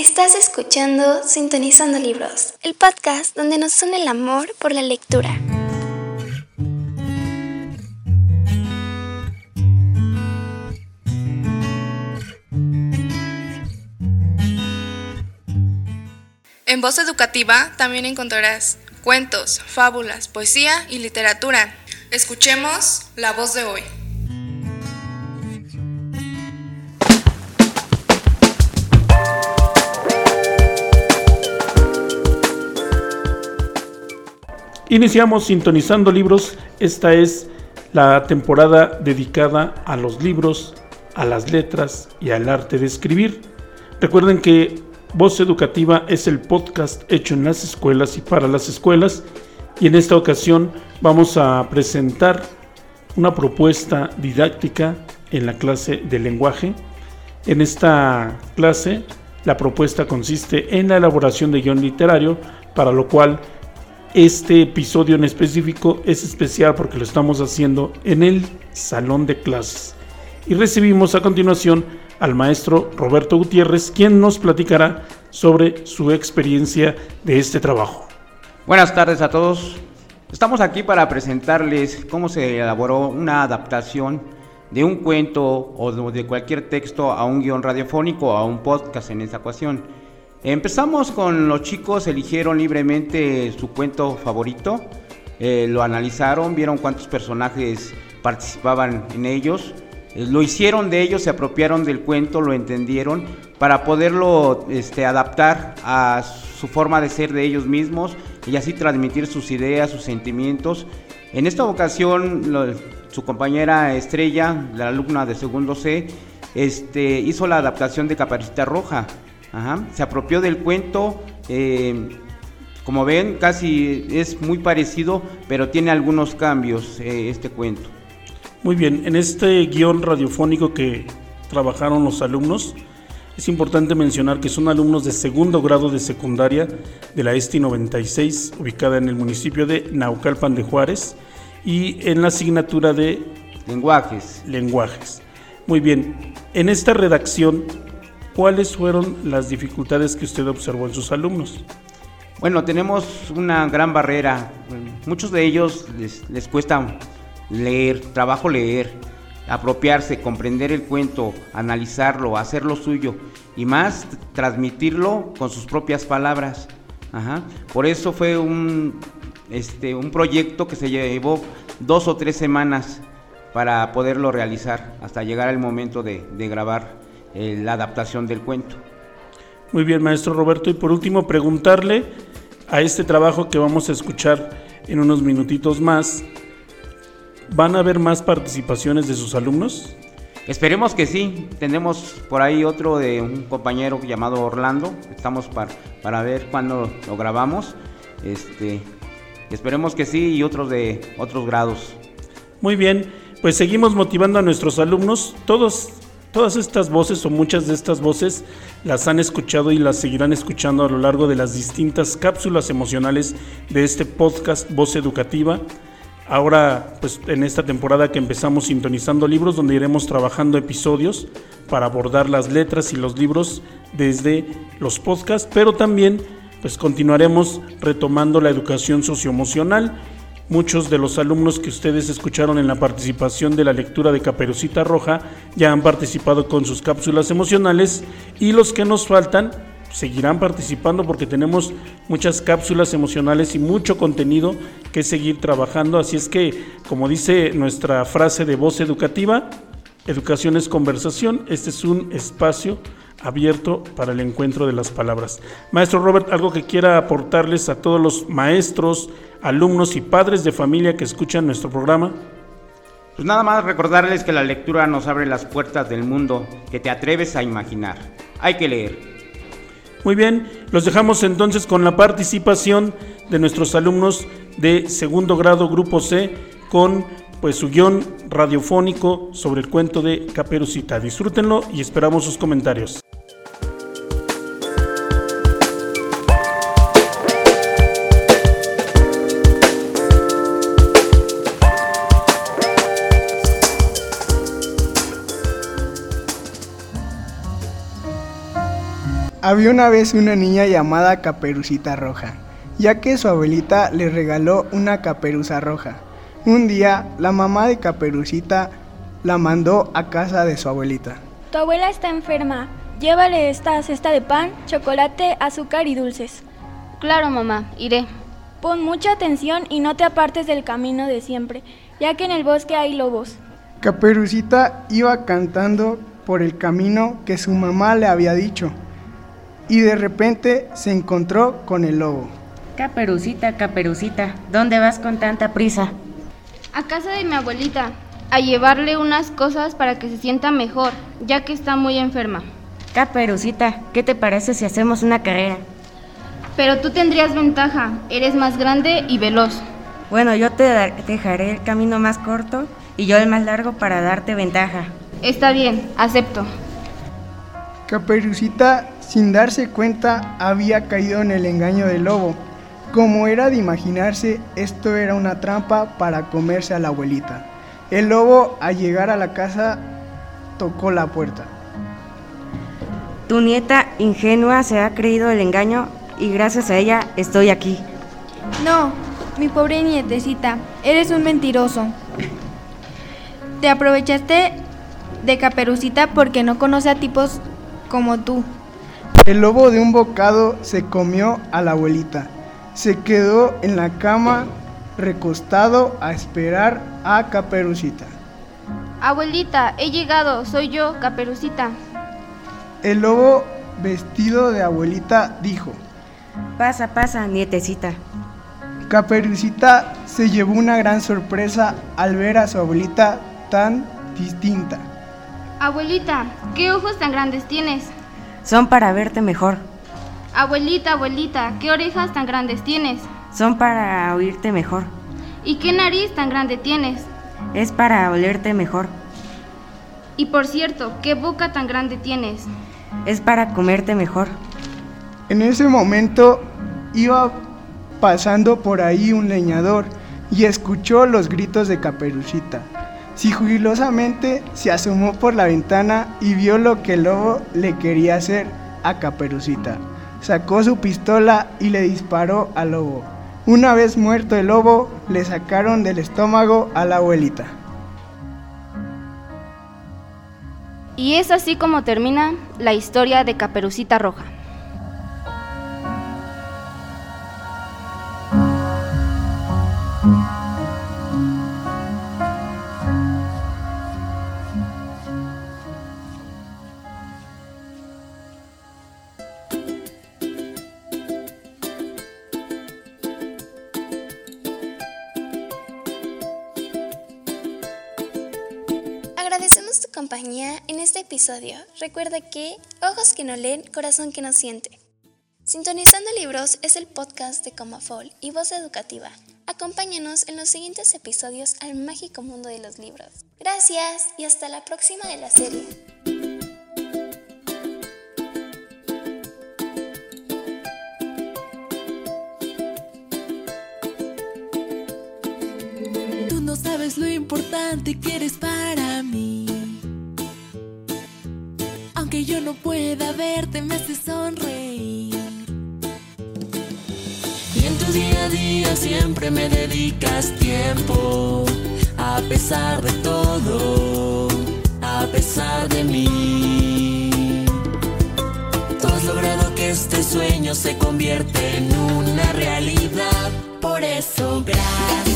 Estás escuchando Sintonizando Libros, el podcast donde nos une el amor por la lectura. En Voz Educativa también encontrarás cuentos, fábulas, poesía y literatura. Escuchemos la voz de hoy. Iniciamos sintonizando libros. Esta es la temporada dedicada a los libros, a las letras y al arte de escribir. Recuerden que Voz Educativa es el podcast hecho en las escuelas y para las escuelas y en esta ocasión vamos a presentar una propuesta didáctica en la clase de lenguaje. En esta clase la propuesta consiste en la elaboración de guion literario, para lo cual este episodio en específico es especial porque lo estamos haciendo en el salón de clases. Y recibimos a continuación al maestro Roberto Gutiérrez, quien nos platicará sobre su experiencia de este trabajo. Buenas tardes a todos. Estamos aquí para presentarles cómo se elaboró una adaptación de un cuento o de cualquier texto a un guion radiofónico o a un podcast en esta ocasión. Empezamos con los chicos, eligieron libremente su cuento favorito, eh, lo analizaron, vieron cuántos personajes participaban en ellos, eh, lo hicieron de ellos, se apropiaron del cuento, lo entendieron para poderlo este, adaptar a su forma de ser de ellos mismos y así transmitir sus ideas, sus sentimientos. En esta ocasión, su compañera Estrella, la alumna de segundo C, este, hizo la adaptación de Caparita Roja. Se apropió del cuento. Eh, como ven, casi es muy parecido, pero tiene algunos cambios eh, este cuento. Muy bien, en este guion radiofónico que trabajaron los alumnos, es importante mencionar que son alumnos de segundo grado de secundaria de la ESTI 96, ubicada en el municipio de Naucalpan de Juárez, y en la asignatura de lenguajes. Lenguajes. Muy bien, en esta redacción ¿cuáles fueron las dificultades que usted observó en sus alumnos? Bueno, tenemos una gran barrera. Muchos de ellos les, cuesta leer, trabajo leer, apropiarse, comprender el cuento, analizarlo, hacerlo suyo y más transmitirlo con sus propias palabras. Por eso fue un, este, un proyecto que se llevó dos o tres semanas para poderlo realizar hasta llegar al momento de grabar eh, la adaptación del cuento. Muy bien, maestro Roberto. Y por último, preguntarle a este trabajo que vamos a escuchar en unos minutitos más, ¿van a haber más participaciones de sus alumnos? Esperemos que sí. Tenemos por ahí otro de un compañero llamado Orlando. Estamos para, para ver cuándo lo grabamos. Este, esperemos que sí y otros de otros grados. Muy bien, pues seguimos motivando a nuestros alumnos. Todos Todas estas voces o muchas de estas voces las han escuchado y las seguirán escuchando a lo largo de las distintas cápsulas emocionales de este podcast Voz Educativa. Ahora, pues en esta temporada que empezamos sintonizando libros, donde iremos trabajando episodios para abordar las letras y los libros desde los podcasts, pero también pues continuaremos retomando la educación socioemocional Muchos de los alumnos que ustedes escucharon en la participación de la lectura de Caperucita Roja ya han participado con sus cápsulas emocionales y los que nos faltan seguirán participando porque tenemos muchas cápsulas emocionales y mucho contenido que seguir trabajando. Así es que, como dice nuestra frase de voz educativa, educación es conversación, este es un espacio abierto para el encuentro de las palabras. Maestro Robert, algo que quiera aportarles a todos los maestros, alumnos y padres de familia que escuchan nuestro programa. Pues nada más recordarles que la lectura nos abre las puertas del mundo que te atreves a imaginar. Hay que leer. Muy bien, los dejamos entonces con la participación de nuestros alumnos de segundo grado Grupo C con pues su guion radiofónico sobre el cuento de Caperucita. Disfrútenlo y esperamos sus comentarios. Había una vez una niña llamada Caperucita Roja, ya que su abuelita le regaló una caperuza roja. Un día, la mamá de Caperucita la mandó a casa de su abuelita. Tu abuela está enferma. Llévale esta cesta de pan, chocolate, azúcar y dulces. Claro, mamá, iré. Pon mucha atención y no te apartes del camino de siempre, ya que en el bosque hay lobos. Caperucita iba cantando por el camino que su mamá le había dicho y de repente se encontró con el lobo. Caperucita, caperucita, ¿dónde vas con tanta prisa? A casa de mi abuelita, a llevarle unas cosas para que se sienta mejor, ya que está muy enferma. Caperucita, ¿qué te parece si hacemos una carrera? Pero tú tendrías ventaja, eres más grande y veloz. Bueno, yo te dejaré el camino más corto y yo el más largo para darte ventaja. Está bien, acepto. Caperucita, sin darse cuenta, había caído en el engaño del lobo. Como era de imaginarse, esto era una trampa para comerse a la abuelita. El lobo, al llegar a la casa, tocó la puerta. Tu nieta ingenua se ha creído el engaño y gracias a ella estoy aquí. No, mi pobre nietecita, eres un mentiroso. Te aprovechaste de Caperucita porque no conoce a tipos como tú. El lobo de un bocado se comió a la abuelita. Se quedó en la cama recostado a esperar a Caperucita. Abuelita, he llegado, soy yo, Caperucita. El lobo vestido de abuelita dijo, Pasa, pasa, nietecita. Caperucita se llevó una gran sorpresa al ver a su abuelita tan distinta. Abuelita, ¿qué ojos tan grandes tienes? Son para verte mejor. Abuelita, abuelita, ¿qué orejas tan grandes tienes? Son para oírte mejor. ¿Y qué nariz tan grande tienes? Es para olerte mejor. Y por cierto, ¿qué boca tan grande tienes? Es para comerte mejor. En ese momento iba pasando por ahí un leñador y escuchó los gritos de Caperucita. Sigilosamente se asomó por la ventana y vio lo que el lobo le quería hacer a Caperucita. Sacó su pistola y le disparó al lobo. Una vez muerto el lobo, le sacaron del estómago a la abuelita. Y es así como termina la historia de Caperucita Roja. Compañía en este episodio. Recuerda que ojos que no leen, corazón que no siente. Sintonizando Libros es el podcast de Comafol y Voz Educativa. Acompáñanos en los siguientes episodios al mágico mundo de los libros. Gracias y hasta la próxima de la serie. Tú no sabes lo importante que eres para Yo no pueda verte, me hace sonreír. Y en tu día a día siempre me dedicas tiempo. A pesar de todo, a pesar de mí. Tú has logrado que este sueño se convierta en una realidad. Por eso, gracias.